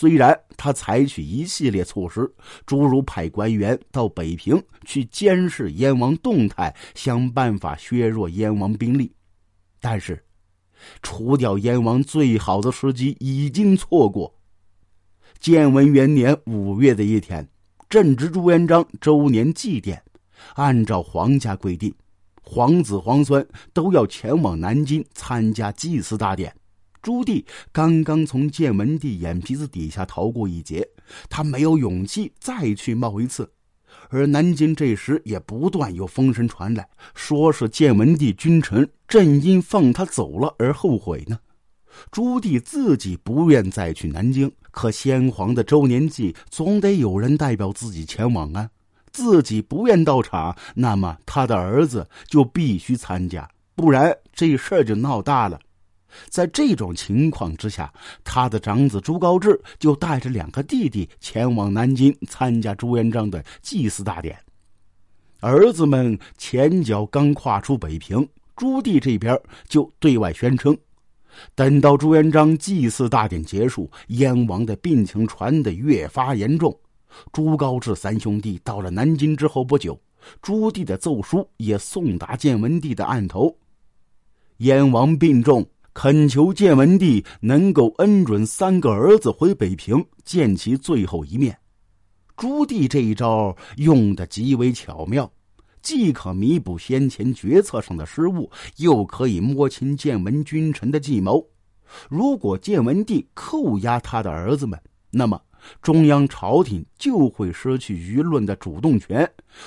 虽然他采取一系列措施，诸如派官员到北平去监视燕王动态，想办法削弱燕王兵力，但是除掉燕王最好的时机已经错过。建文元年五月的一天，正值朱元璋周年祭典，按照皇家规定，皇子皇孙都要前往南京参加祭祀大典。朱棣刚刚从建文帝眼皮子底下逃过一劫，他没有勇气再去冒一次。而南京这时也不断有风声传来，说是建文帝君臣正因放他走了而后悔呢。朱棣自己不愿再去南京，可先皇的周年祭总得有人代表自己前往啊。自己不愿到场，那么他的儿子就必须参加，不然这事儿就闹大了。在这种情况之下，他的长子朱高炽就带着两个弟弟前往南京参加朱元璋的祭祀大典。儿子们前脚刚跨出北平，朱棣这边就对外宣称：等到朱元璋祭祀大典结束，燕王的病情传得越发严重。朱高炽三兄弟到了南京之后不久，朱棣的奏书也送达建文帝的案头：燕王病重。恳求建文帝能够恩准三个儿子回北平见其最后一面。朱棣这一招用的极为巧妙，既可弥补先前决策上的失误，又可以摸清建文君臣的计谋。如果建文帝扣押他的儿子们，那么中央朝廷就会失去舆论的主动权；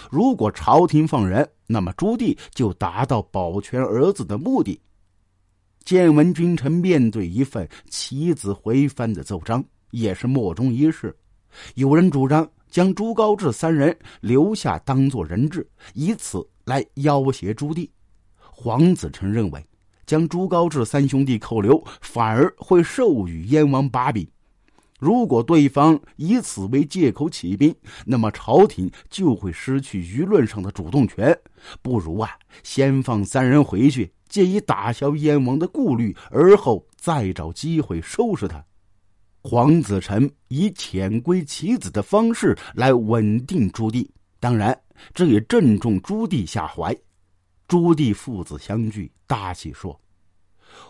如果朝廷放人，那么朱棣就达到保全儿子的目的。建文君臣面对一份起子回翻的奏章，也是莫衷一是。有人主张将朱高炽三人留下当做人质，以此来要挟朱棣。黄子成认为，将朱高炽三兄弟扣留，反而会授予燕王把柄。如果对方以此为借口起兵，那么朝廷就会失去舆论上的主动权。不如啊，先放三人回去。借以打消燕王的顾虑，而后再找机会收拾他。黄子成以潜规其子的方式来稳定朱棣，当然这也正中朱棣下怀。朱棣父子相聚，大喜说：“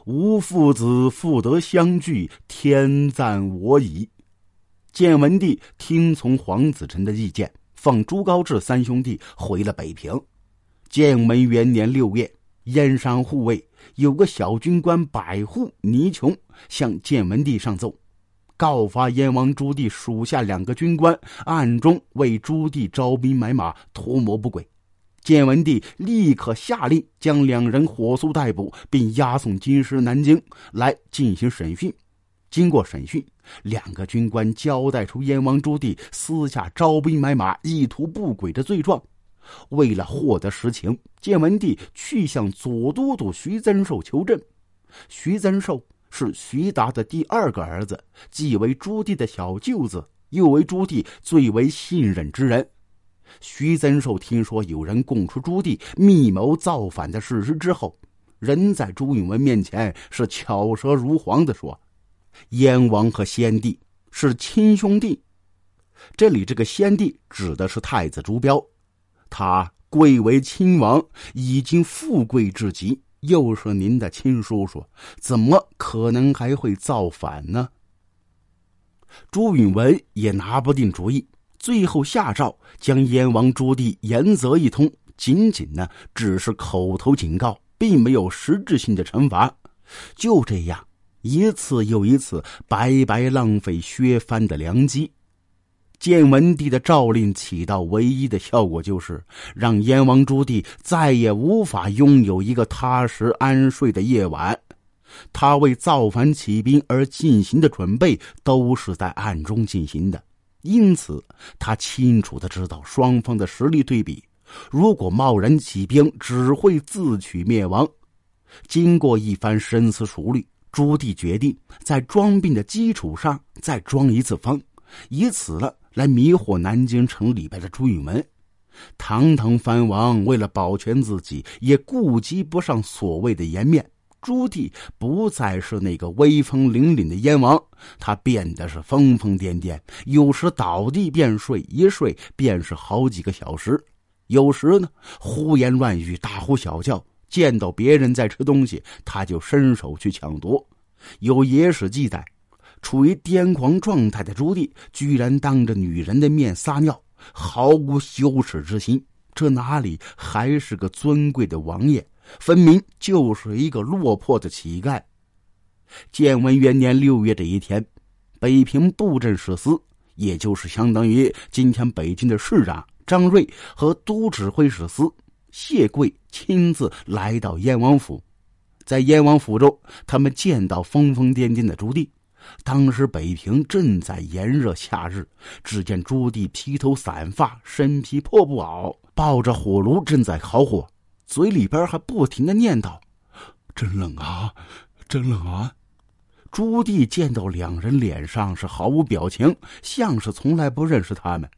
吾父子复得相聚，天赞我矣。”建文帝听从黄子成的意见，放朱高炽三兄弟回了北平。建文元年六月。燕山护卫有个小军官百户倪琼向建文帝上奏，告发燕王朱棣属下两个军官暗中为朱棣招兵买马，图谋不轨。建文帝立刻下令将两人火速逮捕，并押送京师南京来进行审讯。经过审讯，两个军官交代出燕王朱棣私下招兵买马、意图不轨的罪状。为了获得实情，建文帝去向左都督徐增寿求证。徐增寿是徐达的第二个儿子，既为朱棣的小舅子，又为朱棣最为信任之人。徐增寿听说有人供出朱棣密谋造反的事实之后，人在朱允文面前是巧舌如簧的说：“燕王和先帝是亲兄弟。”这里这个先帝指的是太子朱标。他贵为亲王，已经富贵至极，又是您的亲叔叔，怎么可能还会造反呢？朱允文也拿不定主意，最后下诏将燕王朱棣严责一通，仅仅呢只是口头警告，并没有实质性的惩罚。就这样，一次又一次白白浪费削藩的良机。建文帝的诏令起到唯一的效果，就是让燕王朱棣再也无法拥有一个踏实安睡的夜晚。他为造反起兵而进行的准备，都是在暗中进行的，因此他清楚的知道双方的实力对比。如果贸然起兵，只会自取灭亡。经过一番深思熟虑，朱棣决定在装病的基础上再装一次疯，以此了。来迷惑南京城里边的朱允文，堂堂藩王为了保全自己，也顾及不上所谓的颜面，朱棣不再是那个威风凛凛的燕王，他变得是疯疯癫癫，有时倒地便睡，一睡便是好几个小时；有时呢，胡言乱语，大呼小叫，见到别人在吃东西，他就伸手去抢夺。有野史记载，处于癫狂状态的朱棣，居然当着女人的面撒尿，毫无羞耻之心。这哪里还是个尊贵的王爷？分明就是一个落魄的乞丐。建文元年六月这一天，北平布政使司，也就是相当于今天北京的市长张瑞和都指挥使司谢贵亲自来到燕王府。在燕王府中，他们见到疯疯癫癫的朱棣。当时北平正在炎热夏日，只见朱棣披头散发，身披破布袄，抱着火炉正在烤火。嘴里边还不停的念叨：“真冷啊，真冷啊！”朱棣见到两人脸上是毫无表情，像是从来不认识他们。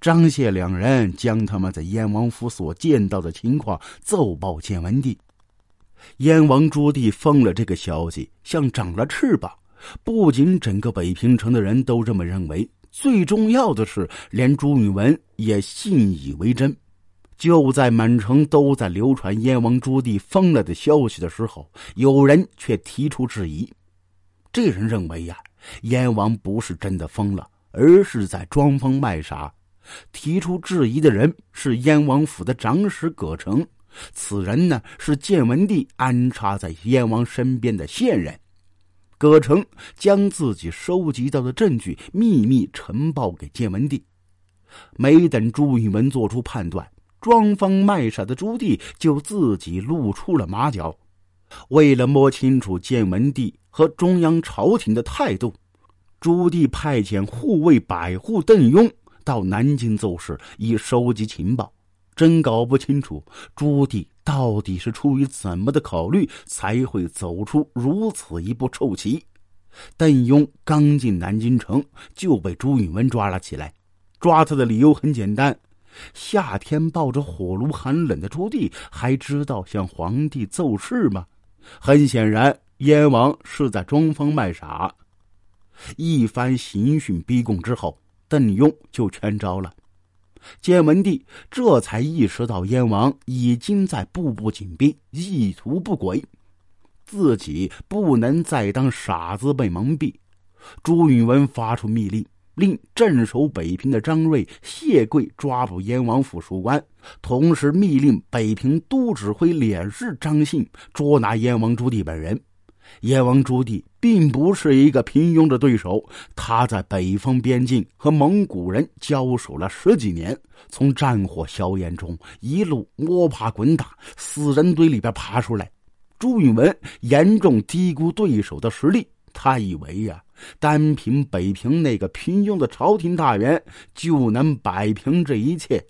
张谢两人将他们在燕王府所见到的情况奏报建文帝。燕王朱棣封了这个消息，像长了翅膀。不仅整个北平城的人都这么认为，最重要的是，连朱允文也信以为真。就在满城都在流传燕王朱棣疯了的消息的时候，有人却提出质疑。这人认为呀，燕王不是真的疯了，而是在装疯卖傻。提出质疑的人是燕王府的长史葛城，此人呢是建文帝安插在燕王身边的线人。葛城将自己收集到的证据秘密呈报给建文帝，没等朱允文做出判断。装疯卖傻的朱棣就自己露出了马脚。为了摸清楚建文帝和中央朝廷的态度，朱棣派遣护卫百户邓雍到南京奏事，以收集情报。真搞不清楚朱棣到底是出于怎么的考虑，才会走出如此一步臭棋。邓雍刚进南京城，就被朱允炆抓了起来。抓他的理由很简单。夏天抱着火炉寒冷的朱棣，还知道向皇帝奏事吗？很显然，燕王是在装疯卖傻。一番刑讯逼供之后，邓雍就全招了。建文帝这才意识到燕王已经在步步紧逼，意图不轨，自己不能再当傻子被蒙蔽。朱允文发出密令。令镇守北平的张瑞、谢贵抓捕燕王府属官，同时密令北平都指挥敛士张信捉拿燕王朱棣本人。燕王朱棣并不是一个平庸的对手，他在北方边境和蒙古人交手了十几年，从战火硝烟中一路摸爬滚打，死人堆里边爬出来。朱允文严重低估对手的实力，他以为呀。单凭北平那个平庸的朝廷大员就能摆平这一切，